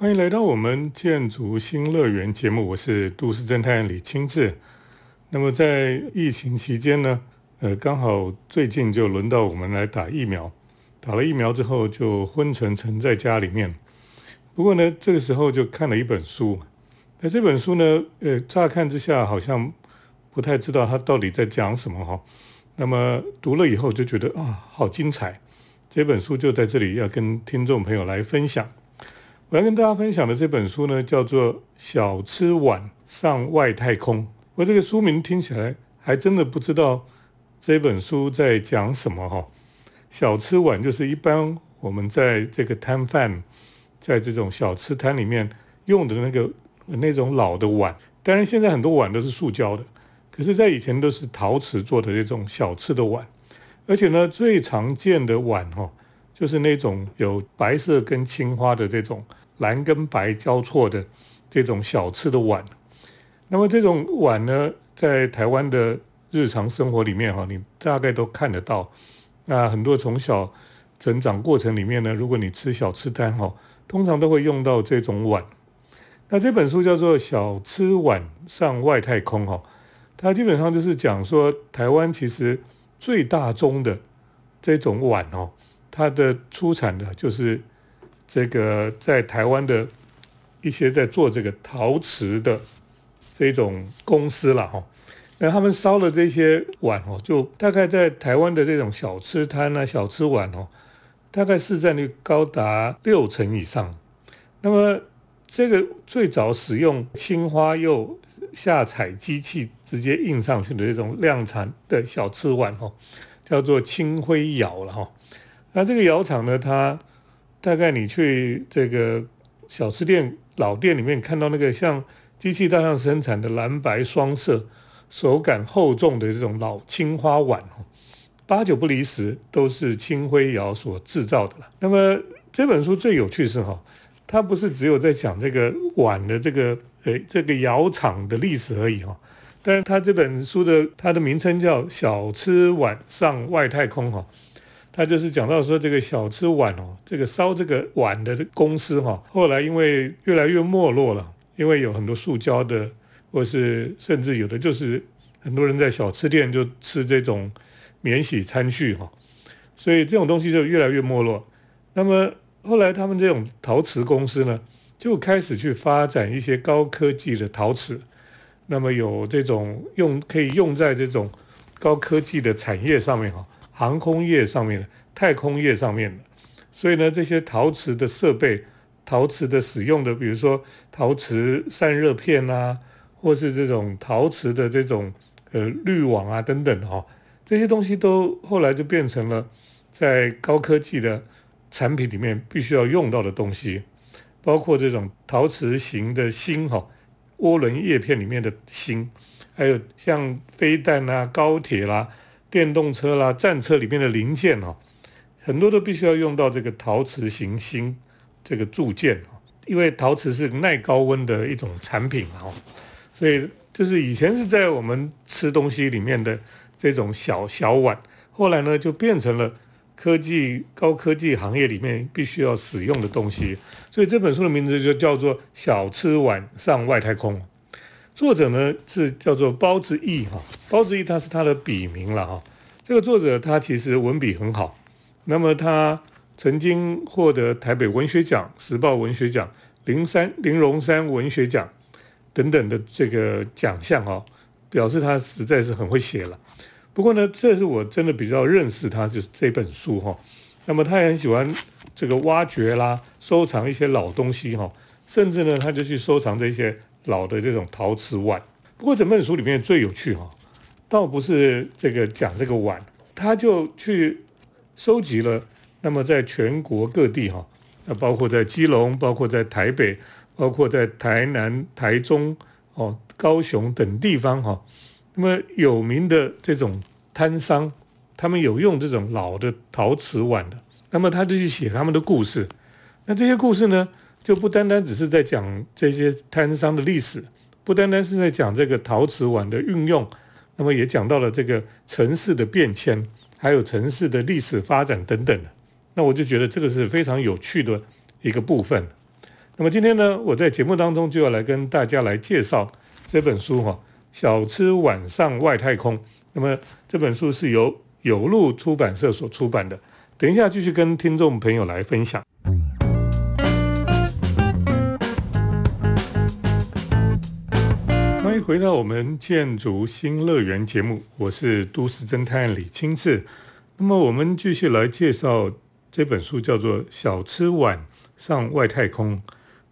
欢迎来到我们建筑新乐园节目，我是都市侦探李清志。那么在疫情期间呢，呃，刚好最近就轮到我们来打疫苗，打了疫苗之后就昏沉沉在家里面。不过呢，这个时候就看了一本书，那这本书呢，呃，乍看之下好像不太知道它到底在讲什么哈。那么读了以后就觉得啊，好精彩！这本书就在这里要跟听众朋友来分享。我要跟大家分享的这本书呢，叫做《小吃碗上外太空》。我这个书名听起来还真的不知道这本书在讲什么哈。小吃碗就是一般我们在这个摊贩在这种小吃摊里面用的那个那种老的碗。当然现在很多碗都是塑胶的，可是，在以前都是陶瓷做的这种小吃的碗。而且呢，最常见的碗哈，就是那种有白色跟青花的这种。蓝跟白交错的这种小吃的碗，那么这种碗呢，在台湾的日常生活里面哈，你大概都看得到。那很多从小成长过程里面呢，如果你吃小吃摊哈，通常都会用到这种碗。那这本书叫做《小吃碗上外太空》哈，它基本上就是讲说，台湾其实最大宗的这种碗哦，它的出产的就是。这个在台湾的一些在做这个陶瓷的这种公司了哈，那他们烧的这些碗哦，就大概在台湾的这种小吃摊啊、小吃碗哦，大概市占率高达六成以上。那么这个最早使用青花釉下彩机器直接印上去的这种量产的小吃碗哦，叫做青灰窑了哈。那这个窑厂呢，它大概你去这个小吃店老店里面看到那个像机器大量生产的蓝白双色、手感厚重的这种老青花碗哦，八九不离十都是青灰窑所制造的了。那么这本书最有趣是哈，它不是只有在讲这个碗的这个诶这个窑厂的历史而已哈，但是它这本书的它的名称叫《小吃碗上外太空》哈。他就是讲到说，这个小吃碗哦，这个烧这个碗的公司哈，后来因为越来越没落了，因为有很多塑胶的，或是甚至有的就是很多人在小吃店就吃这种免洗餐具哈，所以这种东西就越来越没落。那么后来他们这种陶瓷公司呢，就开始去发展一些高科技的陶瓷，那么有这种用可以用在这种高科技的产业上面哈。航空业上面的、太空业上面的，所以呢，这些陶瓷的设备、陶瓷的使用的，比如说陶瓷散热片啊，或是这种陶瓷的这种呃滤网啊等等哈，这些东西都后来就变成了在高科技的产品里面必须要用到的东西，包括这种陶瓷型的芯哈，涡轮叶片里面的芯，还有像飞弹啊、高铁啦。电动车啦、战车里面的零件哦，很多都必须要用到这个陶瓷行星这个铸件哦，因为陶瓷是耐高温的一种产品哦，所以就是以前是在我们吃东西里面的这种小小碗，后来呢就变成了科技高科技行业里面必须要使用的东西，所以这本书的名字就叫做《小吃碗上外太空》。作者呢是叫做包子义哈，包子义他是他的笔名了哈。这个作者他其实文笔很好，那么他曾经获得台北文学奖、时报文学奖、林山林荣山文学奖等等的这个奖项哈，表示他实在是很会写了。不过呢，这是我真的比较认识他就是这本书哈。那么他也很喜欢这个挖掘啦、收藏一些老东西哈，甚至呢他就去收藏这些。老的这种陶瓷碗，不过整本书里面最有趣哈，倒不是这个讲这个碗，他就去收集了。那么在全国各地哈，那包括在基隆，包括在台北，包括在台南、台中、哦高雄等地方哈，那么有名的这种摊商，他们有用这种老的陶瓷碗的，那么他就去写他们的故事。那这些故事呢？就不单单只是在讲这些摊商的历史，不单单是在讲这个陶瓷碗的运用，那么也讲到了这个城市的变迁，还有城市的历史发展等等的。那我就觉得这个是非常有趣的一个部分。那么今天呢，我在节目当中就要来跟大家来介绍这本书哈，《小吃晚上外太空》。那么这本书是由有路出版社所出版的。等一下继续跟听众朋友来分享。回到我们建筑新乐园节目，我是都市侦探李清志。那么我们继续来介绍这本书，叫做《小吃碗上外太空》。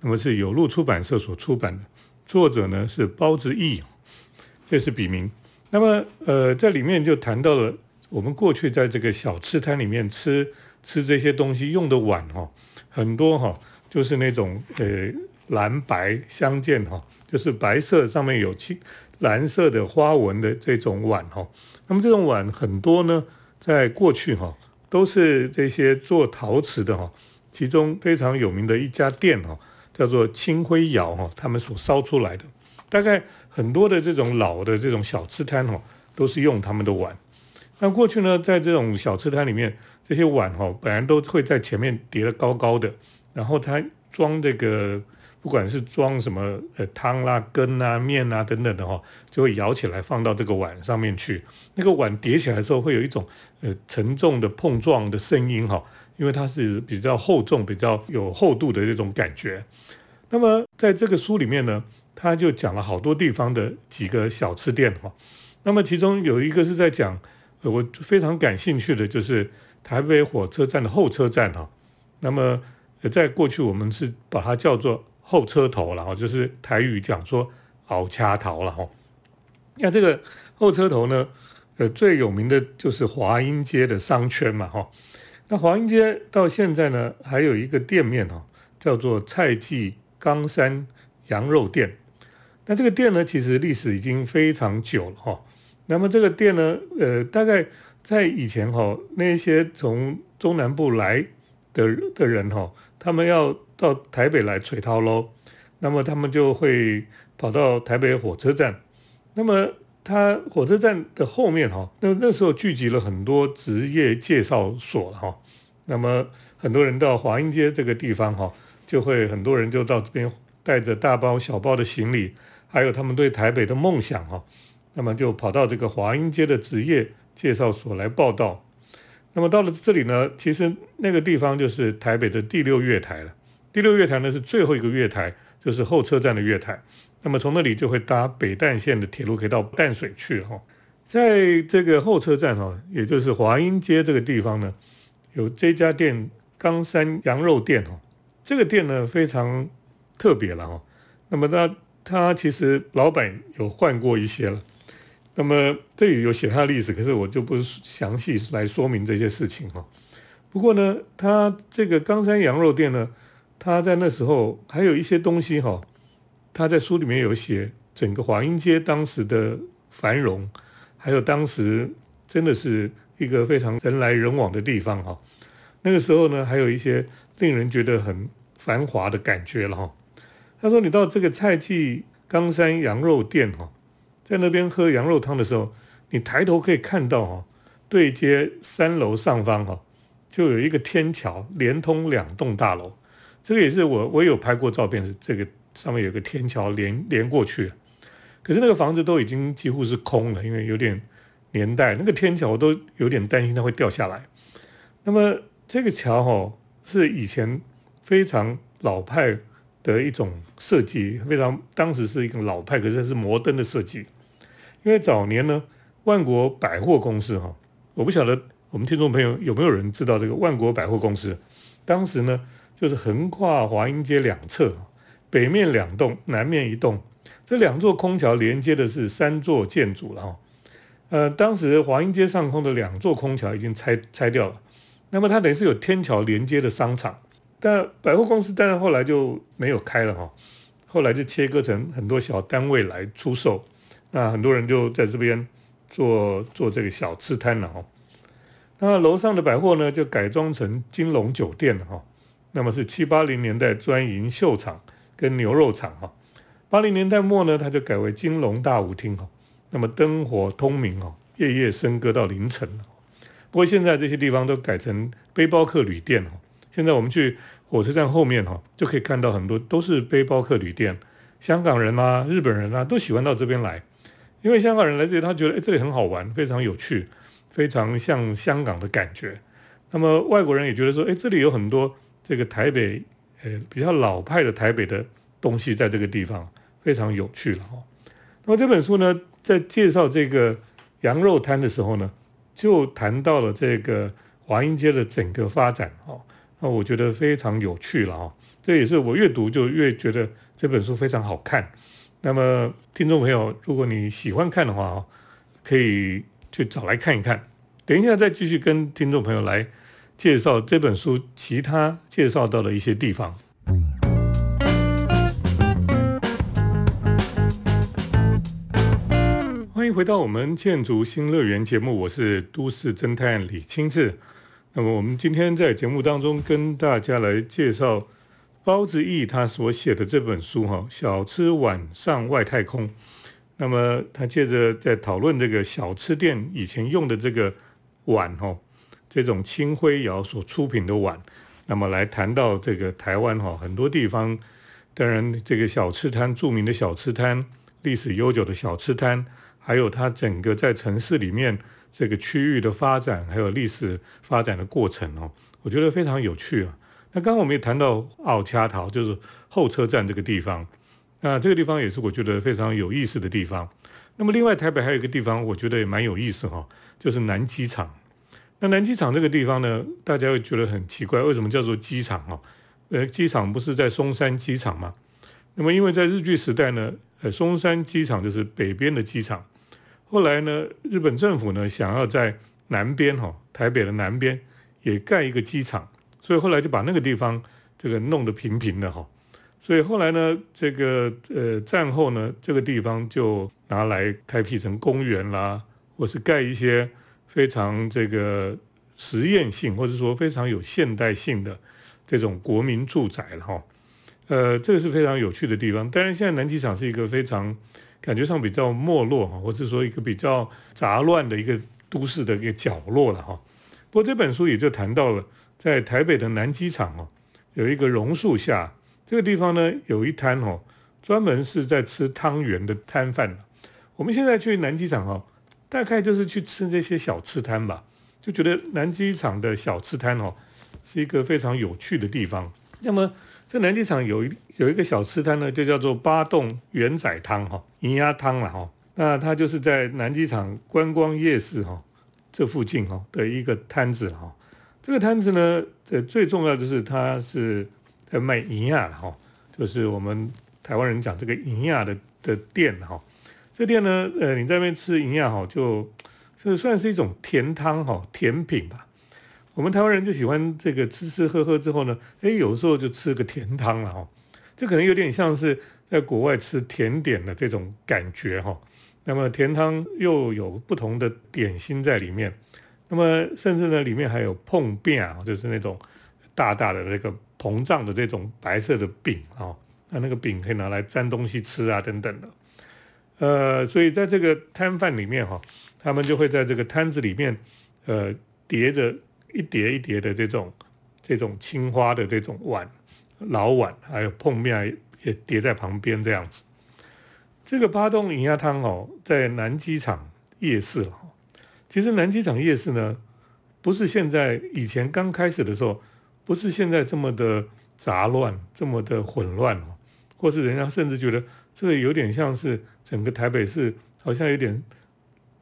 那么是有路出版社所出版的，作者呢是包子义，这是笔名。那么呃，在里面就谈到了我们过去在这个小吃摊里面吃吃这些东西用的碗哈，很多哈，就是那种呃蓝白相间哈，就是白色上面有青蓝色的花纹的这种碗哈。那么这种碗很多呢，在过去哈都是这些做陶瓷的哈，其中非常有名的一家店哈。叫做青灰窑哈，他们所烧出来的，大概很多的这种老的这种小吃摊哈，都是用他们的碗。那过去呢，在这种小吃摊里面，这些碗哈，本来都会在前面叠得高高的，然后它装这个，不管是装什么呃汤啦、羹啊、面啊等等的哈，就会舀起来放到这个碗上面去。那个碗叠起来的时候，会有一种呃沉重的碰撞的声音哈。因为它是比较厚重、比较有厚度的这种感觉。那么在这个书里面呢，他就讲了好多地方的几个小吃店哈。那么其中有一个是在讲，我非常感兴趣的就是台北火车站的候车站哈。那么在过去我们是把它叫做后车头了哈，就是台语讲说熬掐头了哈。那这个后车头呢，呃，最有名的就是华阴街的商圈嘛哈。那华阴街到现在呢，还有一个店面哈，叫做蔡记冈山羊肉店。那这个店呢，其实历史已经非常久了哈。那么这个店呢，呃，大概在以前哈，那些从中南部来的的人哈，他们要到台北来垂陶喽，那么他们就会跑到台北火车站，那么。他火车站的后面哈，那那时候聚集了很多职业介绍所哈，那么很多人到华阴街这个地方哈，就会很多人就到这边带着大包小包的行李，还有他们对台北的梦想哈，那么就跑到这个华阴街的职业介绍所来报道。那么到了这里呢，其实那个地方就是台北的第六月台了。第六月台呢是最后一个月台，就是候车站的月台。那么从那里就会搭北淡线的铁路，可以到淡水去哈。在这个候车站哈，也就是华阴街这个地方呢，有这家店冈山羊肉店哈。这个店呢非常特别了哈。那么它它其实老板有换过一些了。那么这里有写它的历史，可是我就不详细来说明这些事情哈。不过呢，它这个冈山羊肉店呢，他在那时候还有一些东西哈。他在书里面有写整个华阴街当时的繁荣，还有当时真的是一个非常人来人往的地方哈。那个时候呢，还有一些令人觉得很繁华的感觉了哈。他说：“你到这个蔡记冈山羊肉店哈，在那边喝羊肉汤的时候，你抬头可以看到哈，对街三楼上方哈，就有一个天桥连通两栋大楼。这个也是我我有拍过照片，是这个。”上面有个天桥连连过去，可是那个房子都已经几乎是空了，因为有点年代，那个天桥我都有点担心它会掉下来。那么这个桥哈是以前非常老派的一种设计，非常当时是一个老派，可是是摩登的设计。因为早年呢，万国百货公司哈，我不晓得我们听众朋友有没有人知道这个万国百货公司，当时呢就是横跨华阴街两侧。北面两栋，南面一栋，这两座空桥连接的是三座建筑了哈。呃，当时华阴街上空的两座空桥已经拆拆掉了，那么它等于是有天桥连接的商场，但百货公司当然后来就没有开了哈，后来就切割成很多小单位来出售，那很多人就在这边做做这个小吃摊了哈。那楼上的百货呢，就改装成金龙酒店了哈，那么是七八零年代专营秀场。跟牛肉场哈，八零年代末呢，它就改为金龙大舞厅哈，那么灯火通明哈，夜夜笙歌到凌晨不过现在这些地方都改成背包客旅店哈，现在我们去火车站后面哈，就可以看到很多都是背包客旅店，香港人啊、日本人啊都喜欢到这边来，因为香港人来这里，他觉得哎这里很好玩，非常有趣，非常像香港的感觉。那么外国人也觉得说，哎这里有很多这个台北呃比较老派的台北的东西在这个地方，非常有趣了哈。那么这本书呢，在介绍这个羊肉摊的时候呢，就谈到了这个华阴街的整个发展哈。那我觉得非常有趣了哈，这也是我越读就越觉得这本书非常好看。那么听众朋友，如果你喜欢看的话哦，可以去找来看一看。等一下再继续跟听众朋友来介绍这本书其他介绍到的一些地方。欢迎回到我们建筑新乐园节目，我是都市侦探李清志。那么我们今天在节目当中跟大家来介绍包子义他所写的这本书哈，小吃晚上外太空。那么他接着在讨论这个小吃店以前用的这个碗哈，这种青灰窑所出品的碗。那么来谈到这个台湾哈，很多地方，当然这个小吃摊著名的小吃摊，历史悠久的小吃摊，还有它整个在城市里面。这个区域的发展，还有历史发展的过程哦，我觉得非常有趣啊。那刚刚我们也谈到奥恰桃，就是候车站这个地方，那这个地方也是我觉得非常有意思的地方。那么另外台北还有一个地方，我觉得也蛮有意思哈，就是南机场。那南机场这个地方呢，大家会觉得很奇怪，为什么叫做机场哈？呃，机场不是在松山机场吗？那么因为在日据时代呢，呃，松山机场就是北边的机场。后来呢，日本政府呢想要在南边哈，台北的南边也盖一个机场，所以后来就把那个地方这个弄得平平的哈。所以后来呢，这个呃战后呢，这个地方就拿来开辟成公园啦，或是盖一些非常这个实验性，或者说非常有现代性的这种国民住宅了哈。呃，这个是非常有趣的地方。当然，现在南机场是一个非常。感觉上比较没落哈，或者说一个比较杂乱的一个都市的一个角落了哈。不过这本书也就谈到了，在台北的南机场哦，有一个榕树下这个地方呢，有一摊哦，专门是在吃汤圆的摊贩。我们现在去南机场哦，大概就是去吃这些小吃摊吧，就觉得南机场的小吃摊哦，是一个非常有趣的地方。那么。这南机场有一有一个小吃摊呢，就叫做八洞圆仔汤哈，银鸭汤了哈。那它就是在南机场观光夜市哈这附近哈的一个摊子哈。这个摊子呢，这最重要的是它是在卖银鸭哈，就是我们台湾人讲这个银鸭的的店哈。这店呢，呃，你在那边吃银鸭哈，就这算是一种甜汤哈，甜品吧。我们台湾人就喜欢这个吃吃喝喝之后呢，哎，有时候就吃个甜汤了哈。这可能有点像是在国外吃甜点的这种感觉哈。那么甜汤又有不同的点心在里面，那么甚至呢里面还有碰饼啊，就是那种大大的那个膨胀的这种白色的饼啊。那那个饼可以拿来沾东西吃啊等等的。呃，所以在这个摊贩里面哈，他们就会在这个摊子里面呃叠着。一叠一叠的这种这种青花的这种碗老碗，还有碰面也叠在旁边这样子。这个八洞银鸭汤哦，在南机场夜市。其实南机场夜市呢，不是现在以前刚开始的时候，不是现在这么的杂乱，这么的混乱，或是人家甚至觉得这个有点像是整个台北市好像有点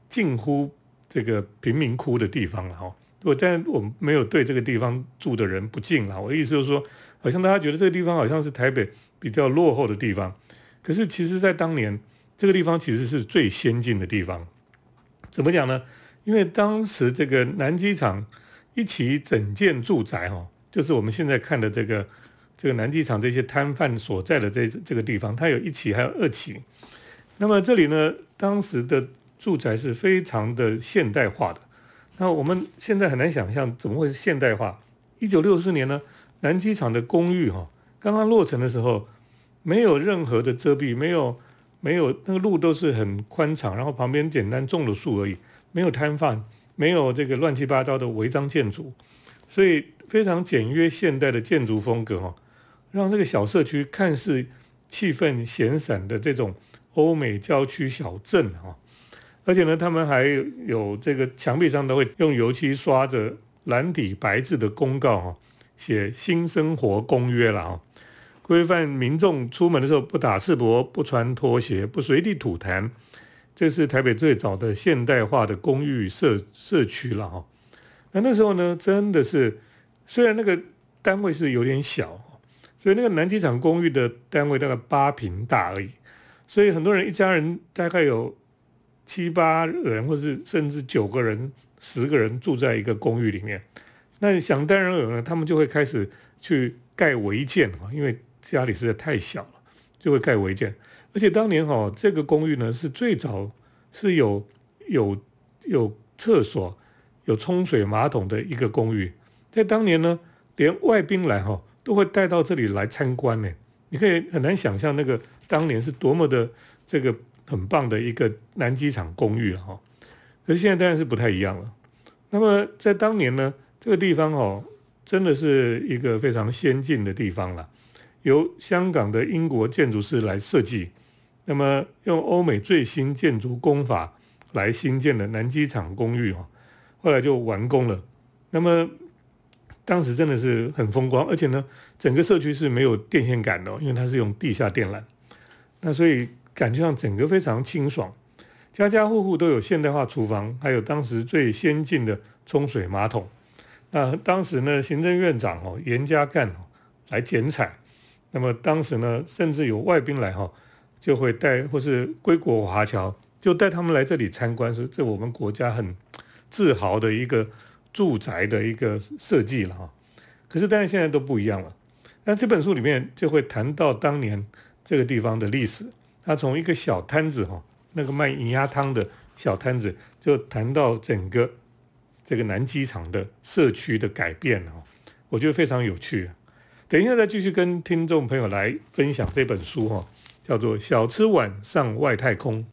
近乎这个贫民窟的地方了哈。我但我没有对这个地方住的人不敬啦。我的意思就是说，好像大家觉得这个地方好像是台北比较落后的地方，可是其实，在当年这个地方其实是最先进的地方。怎么讲呢？因为当时这个南机场一起整建住宅哈，就是我们现在看的这个这个南机场这些摊贩所在的这这个地方，它有一起还有二起。那么这里呢，当时的住宅是非常的现代化的。那我们现在很难想象怎么会现代化。一九六四年呢，南机场的公寓哈刚刚落成的时候，没有任何的遮蔽，没有没有那个路都是很宽敞，然后旁边简单种了树而已，没有摊贩，没有这个乱七八糟的违章建筑，所以非常简约现代的建筑风格哈，让这个小社区看似气氛闲散的这种欧美郊区小镇哈，而且呢，他们还有这个墙壁上都会用油漆刷着蓝底白字的公告哈，写新生活公约了啊，规范民众出门的时候不打赤膊、不穿拖鞋、不随地吐痰。这是台北最早的现代化的公寓社社区了哈。那那时候呢，真的是虽然那个单位是有点小，所以那个南机场公寓的单位大概八平大而已，所以很多人一家人大概有七八人，或是甚至九个人、十个人住在一个公寓里面。那想当然尔呢，他们就会开始去盖违建啊，因为家里实在太小了，就会盖违建。而且当年哈，这个公寓呢是最早是有有有厕所、有冲水马桶的一个公寓。在当年呢，连外宾来哈都会带到这里来参观呢。你可以很难想象那个当年是多么的这个很棒的一个南机场公寓了哈。可是现在当然是不太一样了。那么在当年呢，这个地方哦，真的是一个非常先进的地方了，由香港的英国建筑师来设计。那么用欧美最新建筑工法来新建的南机场公寓哈，后来就完工了。那么当时真的是很风光，而且呢，整个社区是没有电线杆的，因为它是用地下电缆。那所以感觉上整个非常清爽，家家户户都有现代化厨房，还有当时最先进的冲水马桶。那当时呢，行政院长哦严家淦来剪彩，那么当时呢，甚至有外宾来哈。就会带，或是归国华侨，就带他们来这里参观，说这我们国家很 自豪的一个住宅的一个设计了哈。可是但是现在都不一样了。那这本书里面就会谈到当年这个地方的历史，它从一个小摊子哈，那个卖银鸭汤的小摊子，就谈到整个这个南机场的社区的改变哈，我觉得非常有趣。等一下再继续跟听众朋友来分享这本书哈。叫做小吃碗上外太空。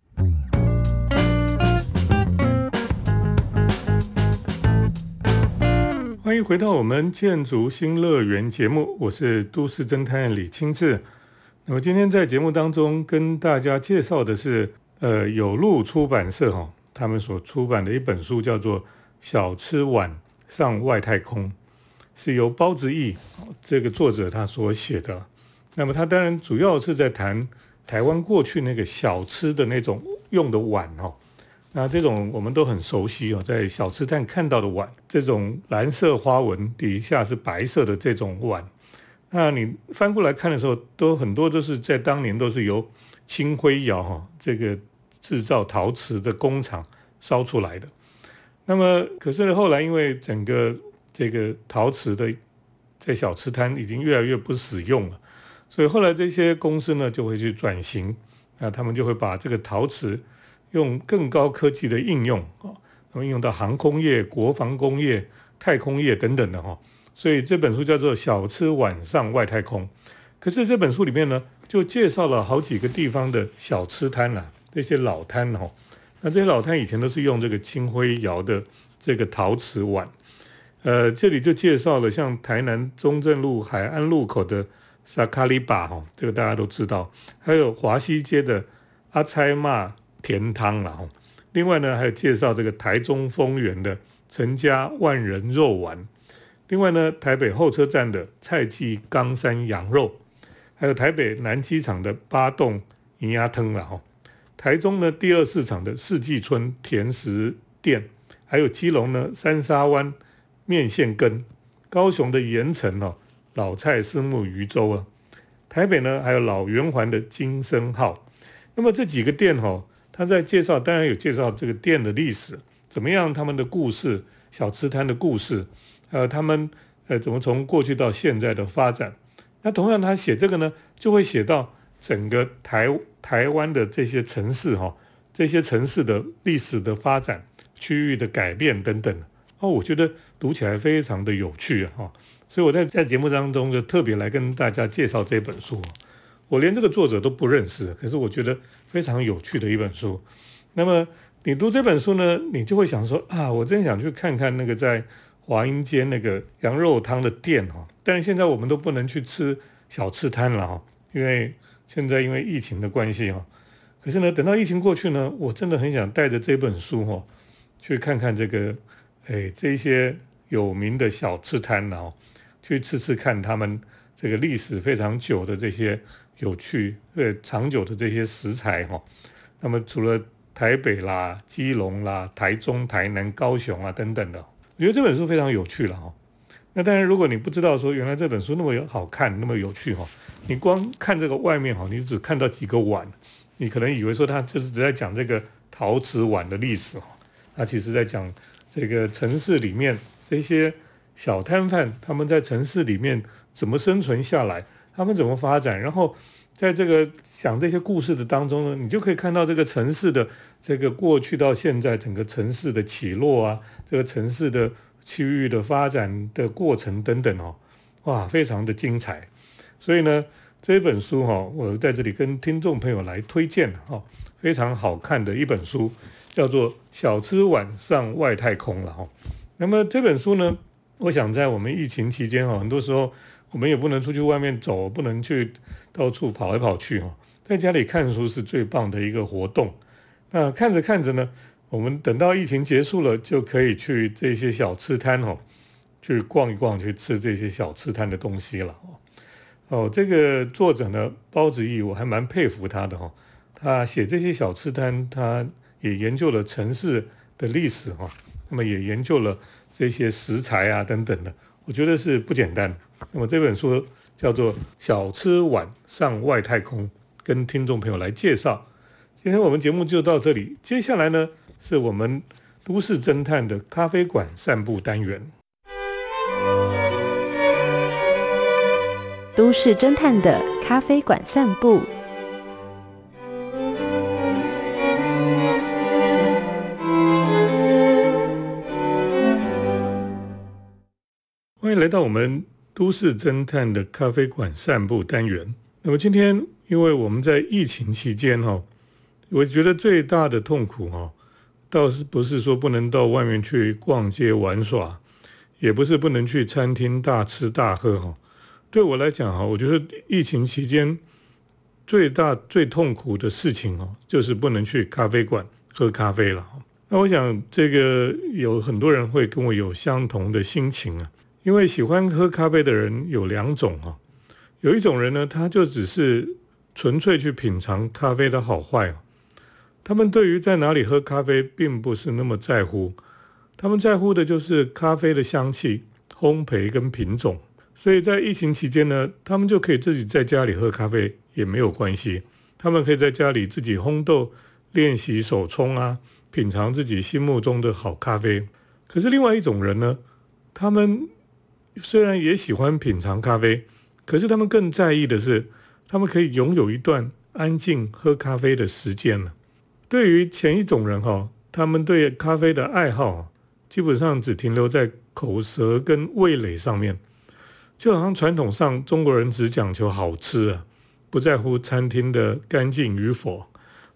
回到我们建筑新乐园节目，我是都市侦探李清志。那么今天在节目当中跟大家介绍的是，呃，有路出版社哈，他们所出版的一本书叫做《小吃碗上外太空》，是由包子义这个作者他所写的。那么他当然主要是在谈。台湾过去那个小吃的那种用的碗哦，那这种我们都很熟悉哦，在小吃摊看到的碗，这种蓝色花纹底下是白色的这种碗，那你翻过来看的时候，都很多都是在当年都是由青灰窑哈这个制造陶瓷的工厂烧出来的。那么可是后来因为整个这个陶瓷的在小吃摊已经越来越不使用了。所以后来这些公司呢就会去转型，那他们就会把这个陶瓷用更高科技的应用啊，那么应用到航空业、国防工业、太空业等等的哈。所以这本书叫做《小吃晚上外太空》。可是这本书里面呢，就介绍了好几个地方的小吃摊呐，这些老摊哈。那这些老摊以前都是用这个青灰窑的这个陶瓷碗，呃，这里就介绍了像台南中正路海岸路口的。萨卡利巴哈，这个大家都知道。还有华西街的阿猜骂甜汤了哈。另外呢，还有介绍这个台中丰原的陈家万人肉丸。另外呢，台北候车站的蔡记冈山羊肉，还有台北南机场的八栋银鸭汤了哈。台中呢，第二市场的四季春甜食店，还有基隆呢三沙湾面线羹，高雄的盐城哦。老蔡私木鱼粥啊，台北呢还有老圆环的金生号，那么这几个店哈，他在介绍，当然有介绍这个店的历史，怎么样他们的故事，小吃摊的故事，呃，他们呃怎么从过去到现在的发展，那同样他写这个呢，就会写到整个台台湾的这些城市哈，这些城市的历史的发展、区域的改变等等，哦，我觉得读起来非常的有趣啊哈。所以我在在节目当中就特别来跟大家介绍这本书，我连这个作者都不认识，可是我觉得非常有趣的一本书。那么你读这本书呢，你就会想说啊，我真想去看看那个在华阴街那个羊肉汤的店哈，但是现在我们都不能去吃小吃摊了哈，因为现在因为疫情的关系哈。可是呢，等到疫情过去呢，我真的很想带着这本书哈，去看看这个，哎，这些有名的小吃摊哦，去吃吃看他们这个历史非常久的这些有趣、呃长久的这些食材哈。那么除了台北啦、基隆啦、台中、台南、高雄啊等等的，我觉得这本书非常有趣了哈。那当然，如果你不知道说原来这本书那么有好看、那么有趣哈，你光看这个外面哈，你只看到几个碗。你可能以为说他就是只在讲这个陶瓷碗的历史哈，他其实在讲这个城市里面这些小摊贩他们在城市里面怎么生存下来，他们怎么发展，然后在这个讲这些故事的当中呢，你就可以看到这个城市的这个过去到现在整个城市的起落啊，这个城市的区域的发展的过程等等哦，哇，非常的精彩，所以呢。这本书哈，我在这里跟听众朋友来推荐哈，非常好看的一本书，叫做《小吃晚上外太空》了哈。那么这本书呢，我想在我们疫情期间哈，很多时候我们也不能出去外面走，不能去到处跑来跑去哈，在家里看书是最棒的一个活动。那看着看着呢，我们等到疫情结束了，就可以去这些小吃摊哈，去逛一逛，去吃这些小吃摊的东西了哦。哦，这个作者呢，包子义，我还蛮佩服他的哈。他写这些小吃摊，他也研究了城市的历史哈，那么也研究了这些食材啊等等的，我觉得是不简单。那么这本书叫做《小吃晚上外太空》，跟听众朋友来介绍。今天我们节目就到这里，接下来呢，是我们都市侦探的咖啡馆散步单元。都市侦探的咖啡馆散步，来到我们都市侦探的咖啡馆散步单元。那么今天，因为我们在疫情期间哈，我觉得最大的痛苦哈，倒是不是说不能到外面去逛街玩耍，也不是不能去餐厅大吃大喝哈。对我来讲哈，我觉得疫情期间最大最痛苦的事情哦，就是不能去咖啡馆喝咖啡了。那我想这个有很多人会跟我有相同的心情啊，因为喜欢喝咖啡的人有两种哈，有一种人呢，他就只是纯粹去品尝咖啡的好坏，他们对于在哪里喝咖啡并不是那么在乎，他们在乎的就是咖啡的香气、烘焙跟品种。所以在疫情期间呢，他们就可以自己在家里喝咖啡也没有关系。他们可以在家里自己烘豆、练习手冲啊，品尝自己心目中的好咖啡。可是另外一种人呢，他们虽然也喜欢品尝咖啡，可是他们更在意的是，他们可以拥有一段安静喝咖啡的时间了。对于前一种人哈，他们对咖啡的爱好基本上只停留在口舌跟味蕾上面。就好像传统上中国人只讲求好吃啊，不在乎餐厅的干净与否，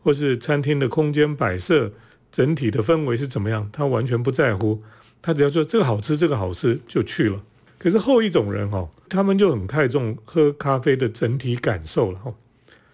或是餐厅的空间摆设、整体的氛围是怎么样，他完全不在乎。他只要说这个好吃，这个好吃就去了。可是后一种人哈，他们就很看重喝咖啡的整体感受了哈。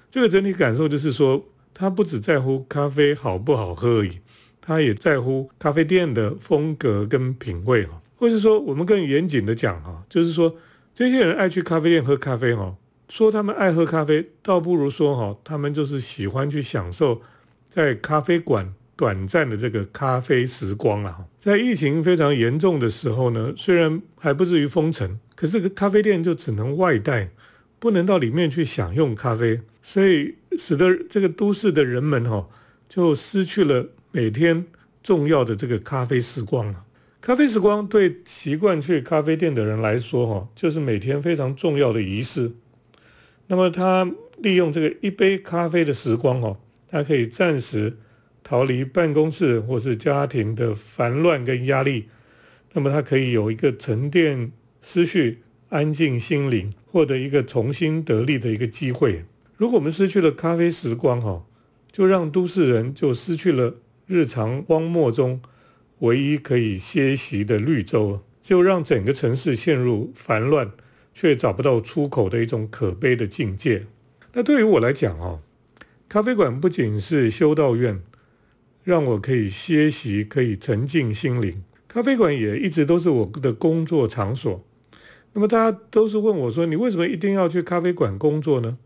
这个整体感受就是说，他不只在乎咖啡好不好喝而已，他也在乎咖啡店的风格跟品味哈。或是说，我们更严谨的讲哈，就是说。这些人爱去咖啡店喝咖啡哈，说他们爱喝咖啡，倒不如说哈，他们就是喜欢去享受在咖啡馆短暂的这个咖啡时光啊。在疫情非常严重的时候呢，虽然还不至于封城，可是咖啡店就只能外带，不能到里面去享用咖啡，所以使得这个都市的人们哈，就失去了每天重要的这个咖啡时光了。咖啡时光对习惯去咖啡店的人来说，哈，就是每天非常重要的仪式。那么，他利用这个一杯咖啡的时光，哦，他可以暂时逃离办公室或是家庭的烦乱跟压力。那么，他可以有一个沉淀思绪、安静心灵，获得一个重新得力的一个机会。如果我们失去了咖啡时光，哈，就让都市人就失去了日常荒漠中。唯一可以歇息的绿洲，就让整个城市陷入烦乱却找不到出口的一种可悲的境界。那对于我来讲哦，咖啡馆不仅是修道院，让我可以歇息，可以沉静心灵。咖啡馆也一直都是我的工作场所。那么大家都是问我说：“你为什么一定要去咖啡馆工作呢？”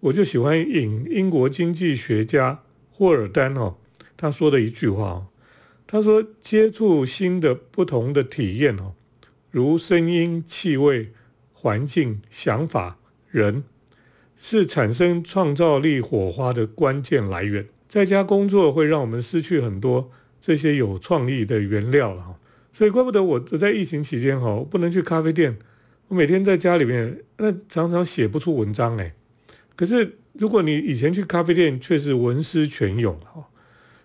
我就喜欢引英国经济学家霍尔丹哦他说的一句话哦，他说：“接触新的不同的体验哦，如声音、气味、环境、想法、人，是产生创造力火花的关键来源。在家工作会让我们失去很多。”这些有创意的原料了哈，所以怪不得我我在疫情期间哈，不能去咖啡店。我每天在家里面，那常常写不出文章哎。可是如果你以前去咖啡店，却是文思泉涌哈。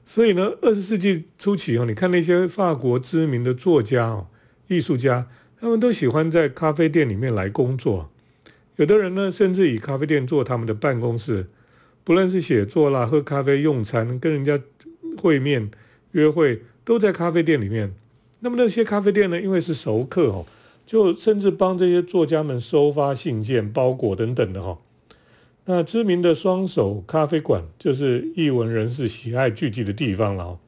所以呢，二十世纪初期哦，你看那些法国知名的作家哦、艺术家，他们都喜欢在咖啡店里面来工作。有的人呢，甚至以咖啡店做他们的办公室，不论是写作啦、喝咖啡、用餐、跟人家会面。约会都在咖啡店里面，那么那些咖啡店呢？因为是熟客哦，就甚至帮这些作家们收发信件、包裹等等的哈。那知名的双手咖啡馆就是译文人士喜爱聚集的地方了哦。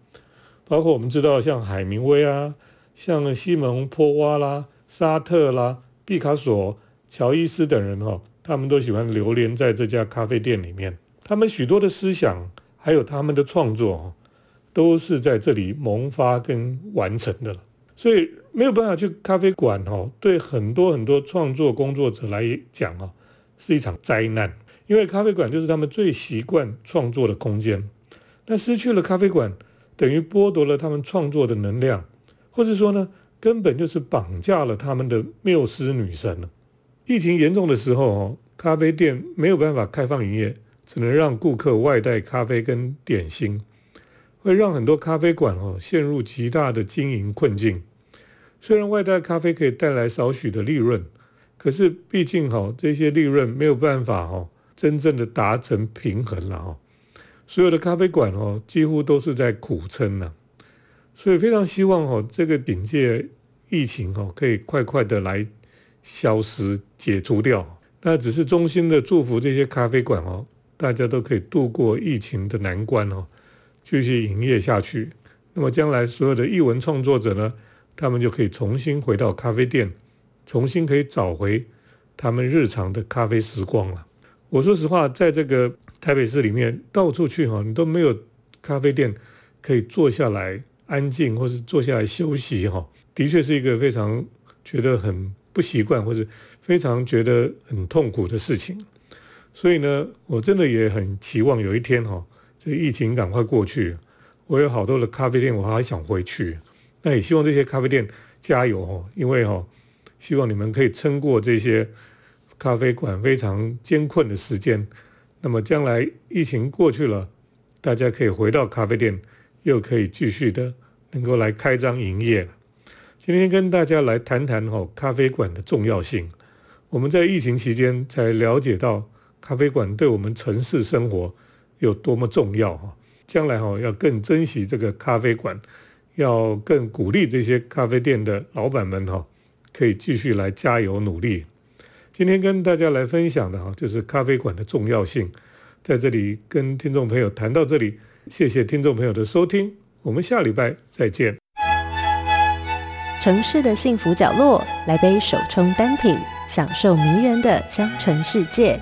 包括我们知道像海明威啊，像西蒙波娃啦、沙特啦、毕卡索、乔伊斯等人哈，他们都喜欢流连在这家咖啡店里面。他们许多的思想还有他们的创作都是在这里萌发跟完成的了，所以没有办法去咖啡馆哦。对很多很多创作工作者来讲啊，是一场灾难，因为咖啡馆就是他们最习惯创作的空间。那失去了咖啡馆，等于剥夺了他们创作的能量，或者说呢，根本就是绑架了他们的缪斯女神了。疫情严重的时候哦，咖啡店没有办法开放营业，只能让顾客外带咖啡跟点心。会让很多咖啡馆哦陷入极大的经营困境。虽然外带咖啡可以带来少许的利润，可是毕竟哈这些利润没有办法哈真正的达成平衡了哈。所有的咖啡馆哦几乎都是在苦撑呢。所以非常希望哦这个警戒疫情哦可以快快的来消失解除掉。那只是衷心的祝福这些咖啡馆哦，大家都可以度过疫情的难关哦。继续营业下去，那么将来所有的译文创作者呢，他们就可以重新回到咖啡店，重新可以找回他们日常的咖啡时光了。我说实话，在这个台北市里面，到处去哈，你都没有咖啡店可以坐下来安静，或是坐下来休息哈，的确是一个非常觉得很不习惯，或者非常觉得很痛苦的事情。所以呢，我真的也很期望有一天哈。这疫情赶快过去，我有好多的咖啡店，我还想回去。那也希望这些咖啡店加油哦，因为哈，希望你们可以撑过这些咖啡馆非常艰困的时间。那么将来疫情过去了，大家可以回到咖啡店，又可以继续的能够来开张营业。今天跟大家来谈谈哈咖啡馆的重要性。我们在疫情期间才了解到咖啡馆对我们城市生活。有多么重要哈！将来哈要更珍惜这个咖啡馆，要更鼓励这些咖啡店的老板们哈，可以继续来加油努力。今天跟大家来分享的哈，就是咖啡馆的重要性。在这里跟听众朋友谈到这里，谢谢听众朋友的收听，我们下礼拜再见。城市的幸福角落，来杯手冲单品，享受迷人的香醇世界。